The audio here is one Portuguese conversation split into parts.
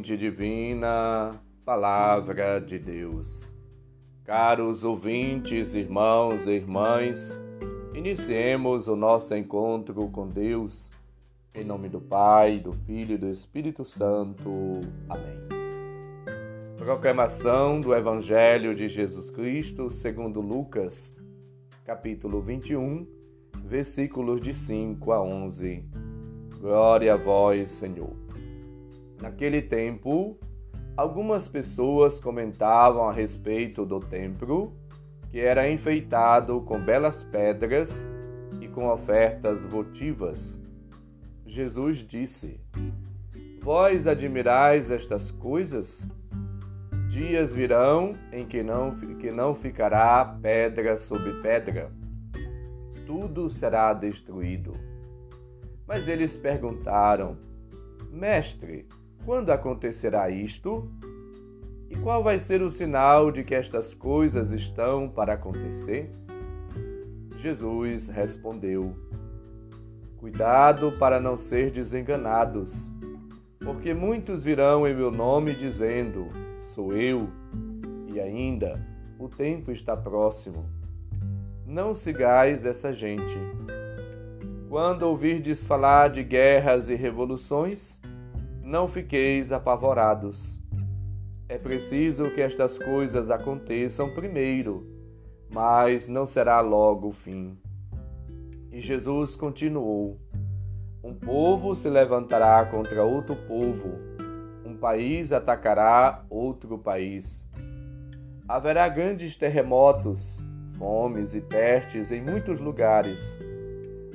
Divina, Palavra de Deus. Caros ouvintes, irmãos e irmãs, iniciemos o nosso encontro com Deus. Em nome do Pai, do Filho e do Espírito Santo. Amém. Proclamação do Evangelho de Jesus Cristo segundo Lucas, capítulo 21, versículos de 5 a 11. Glória a vós, Senhor. Naquele tempo, algumas pessoas comentavam a respeito do templo, que era enfeitado com belas pedras e com ofertas votivas. Jesus disse: Vós admirais estas coisas? Dias virão em que não, que não ficará pedra sobre pedra. Tudo será destruído. Mas eles perguntaram: Mestre, quando acontecerá isto? E qual vai ser o sinal de que estas coisas estão para acontecer? Jesus respondeu: Cuidado para não ser desenganados, porque muitos virão em meu nome dizendo: Sou eu, e ainda o tempo está próximo. Não sigais essa gente. Quando ouvirdes falar de guerras e revoluções, não fiqueis apavorados. É preciso que estas coisas aconteçam primeiro, mas não será logo o fim. E Jesus continuou: Um povo se levantará contra outro povo, um país atacará outro país. Haverá grandes terremotos, fomes e pestes em muitos lugares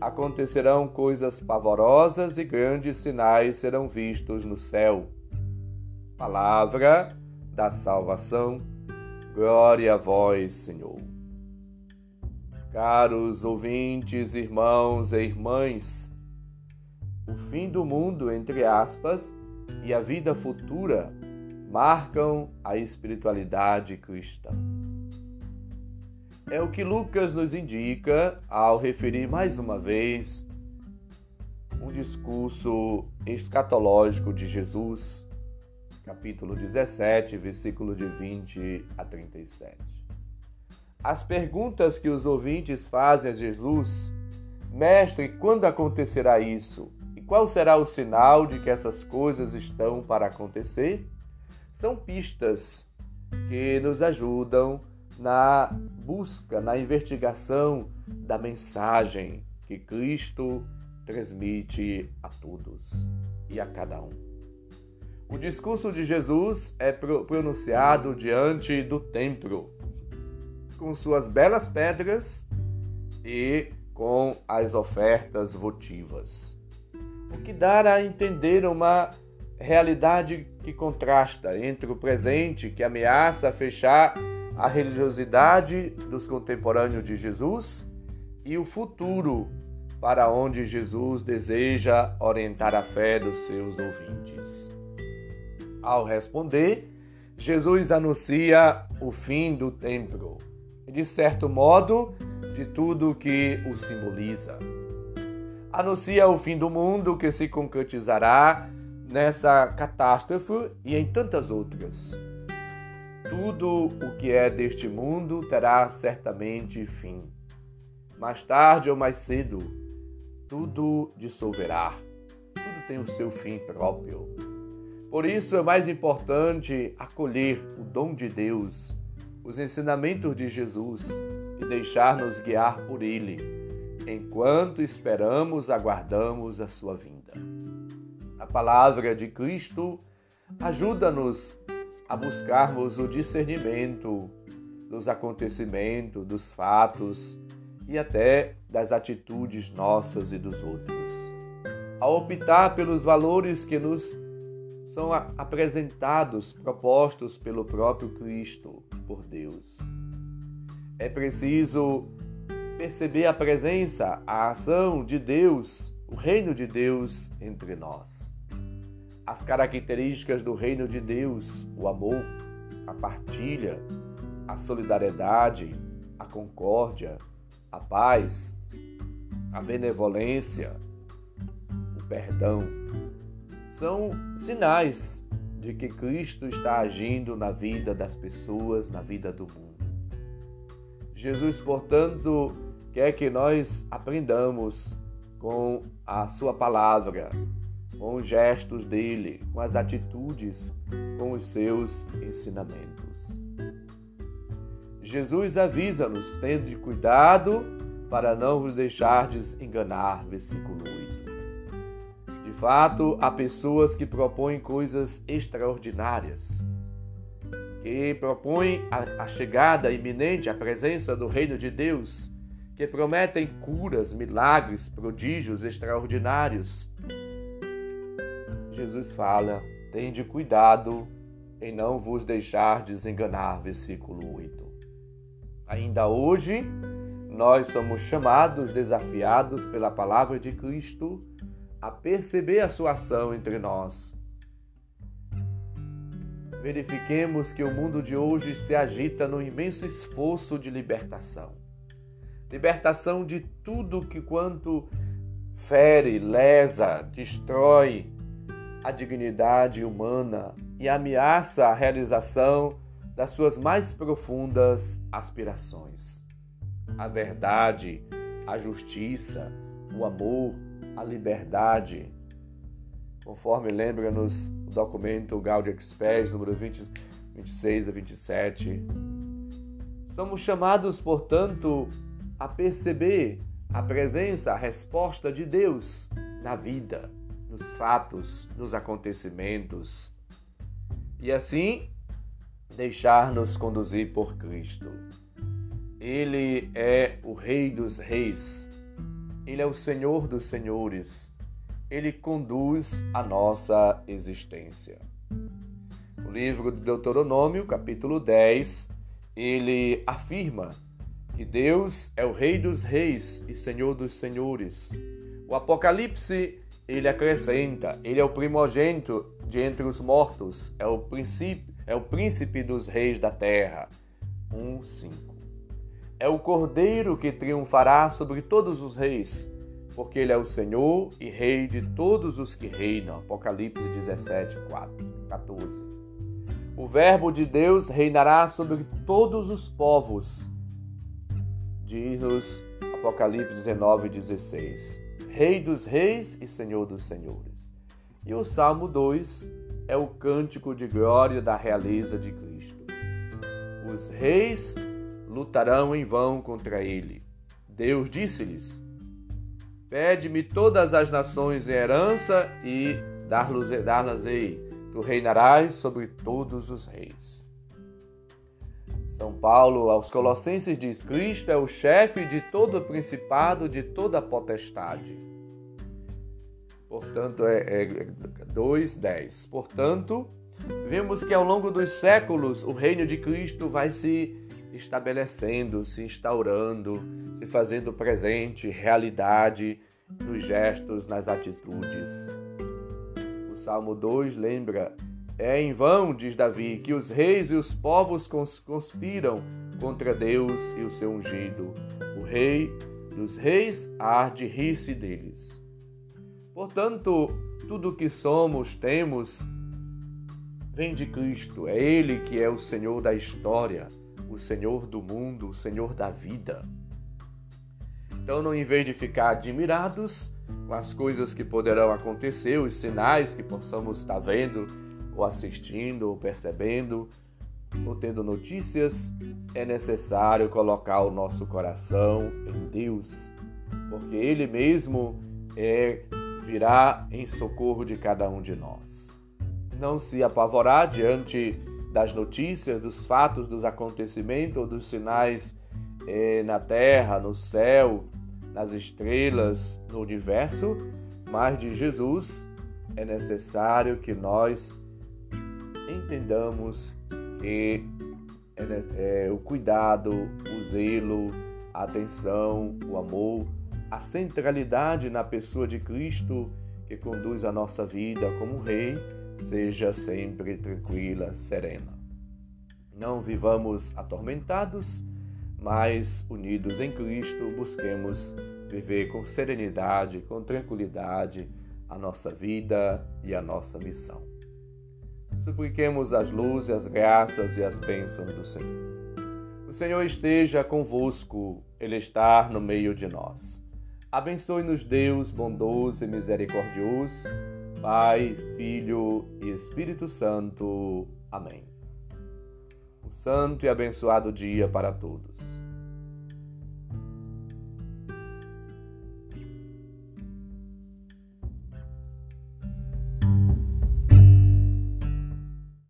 acontecerão coisas pavorosas e grandes sinais serão vistos no céu. Palavra da salvação, glória a vós, Senhor. Caros ouvintes, irmãos e irmãs, o fim do mundo, entre aspas, e a vida futura marcam a espiritualidade cristã. É o que Lucas nos indica ao referir mais uma vez um discurso escatológico de Jesus, capítulo 17, versículo de 20 a 37. As perguntas que os ouvintes fazem a Jesus, Mestre, quando acontecerá isso? E qual será o sinal de que essas coisas estão para acontecer? São pistas que nos ajudam na busca, na investigação da mensagem que Cristo transmite a todos e a cada um. O discurso de Jesus é pronunciado diante do templo, com suas belas pedras e com as ofertas votivas. O que dá a entender uma realidade que contrasta entre o presente, que ameaça fechar a religiosidade dos contemporâneos de Jesus e o futuro para onde Jesus deseja orientar a fé dos seus ouvintes. Ao responder, Jesus anuncia o fim do templo de certo modo, de tudo que o simboliza. Anuncia o fim do mundo que se concretizará nessa catástrofe e em tantas outras. Tudo o que é deste mundo terá certamente fim. Mais tarde ou mais cedo, tudo dissolverá. Tudo tem o seu fim próprio. Por isso é mais importante acolher o dom de Deus, os ensinamentos de Jesus e deixar-nos guiar por Ele, enquanto esperamos, aguardamos a sua vinda. A palavra de Cristo ajuda-nos a buscarmos o discernimento dos acontecimentos, dos fatos e até das atitudes nossas e dos outros. A optar pelos valores que nos são apresentados, propostos pelo próprio Cristo, por Deus. É preciso perceber a presença, a ação de Deus, o reino de Deus entre nós as características do reino de Deus: o amor, a partilha, a solidariedade, a concórdia, a paz, a benevolência, o perdão. São sinais de que Cristo está agindo na vida das pessoas, na vida do mundo. Jesus, portanto, quer que nós aprendamos com a Sua palavra, com os gestos dele, com as atitudes, com os seus ensinamentos. Jesus avisa-nos, tende cuidado para não vos deixardes enganar, versículo 8. De fato, há pessoas que propõem coisas extraordinárias, que propõem a, a chegada iminente, a presença do reino de Deus, que prometem curas, milagres, prodígios extraordinários. Jesus fala: tende cuidado em não vos deixar desenganar, versículo 8. Ainda hoje, nós somos chamados, desafiados pela palavra de Cristo a perceber a sua ação entre nós. Verifiquemos que o mundo de hoje se agita no imenso esforço de libertação. Libertação de tudo que quanto fere, lesa, destrói a dignidade humana e ameaça a realização das suas mais profundas aspirações. A verdade, a justiça, o amor, a liberdade. Conforme lembra-nos o documento Gaudium Express, número 20, 26 a 27. Somos chamados, portanto, a perceber a presença, a resposta de Deus na vida, nos fatos, nos acontecimentos. E assim, deixar-nos conduzir por Cristo. Ele é o Rei dos Reis, Ele é o Senhor dos Senhores, Ele conduz a nossa existência. O livro de Deuteronômio, capítulo 10, ele afirma que Deus é o Rei dos Reis e Senhor dos Senhores. O Apocalipse, ele acrescenta, ele é o primogênito de entre os mortos, é o princípio é o príncipe dos reis da terra. 1:5. É o cordeiro que triunfará sobre todos os reis, porque ele é o Senhor e rei de todos os que reinam. Apocalipse 17, 4, 14. O Verbo de Deus reinará sobre todos os povos. Diz-nos Apocalipse 19, 16. Rei dos reis e Senhor dos senhores. E o Salmo 2, é o cântico de glória da realeza de Cristo. Os reis lutarão em vão contra ele. Deus disse-lhes: Pede-me todas as nações em herança e dar-las-ei. Tu reinarás sobre todos os reis. São Paulo aos Colossenses diz: Cristo é o chefe de todo o principado, de toda a potestade. Portanto, é, é 2,10. Portanto, vemos que ao longo dos séculos o reino de Cristo vai se estabelecendo, se instaurando, se fazendo presente, realidade nos gestos, nas atitudes. O Salmo 2 lembra: É em vão, diz Davi, que os reis e os povos conspiram contra Deus e o seu ungido. O rei dos reis há de rir-se deles. Portanto, tudo que somos, temos, vem de Cristo. É Ele que é o Senhor da história, o Senhor do mundo, o Senhor da vida. Então, não, em vez de ficar admirados com as coisas que poderão acontecer, os sinais que possamos estar vendo, ou assistindo, ou percebendo, ou tendo notícias, é necessário colocar o nosso coração em Deus, porque Ele mesmo é virá em socorro de cada um de nós. Não se apavorar diante das notícias, dos fatos, dos acontecimentos ou dos sinais eh, na terra, no céu, nas estrelas, no universo, mas de Jesus é necessário que nós entendamos que é, é, o cuidado, o zelo, a atenção, o amor a centralidade na pessoa de Cristo que conduz a nossa vida como Rei seja sempre tranquila, serena. Não vivamos atormentados, mas unidos em Cristo, busquemos viver com serenidade, com tranquilidade a nossa vida e a nossa missão. Supliquemos as luzes, as graças e as bênçãos do Senhor. O Senhor esteja convosco, Ele está no meio de nós. Abençoe-nos, Deus bondoso e misericordioso, Pai, Filho e Espírito Santo. Amém. Um santo e abençoado dia para todos.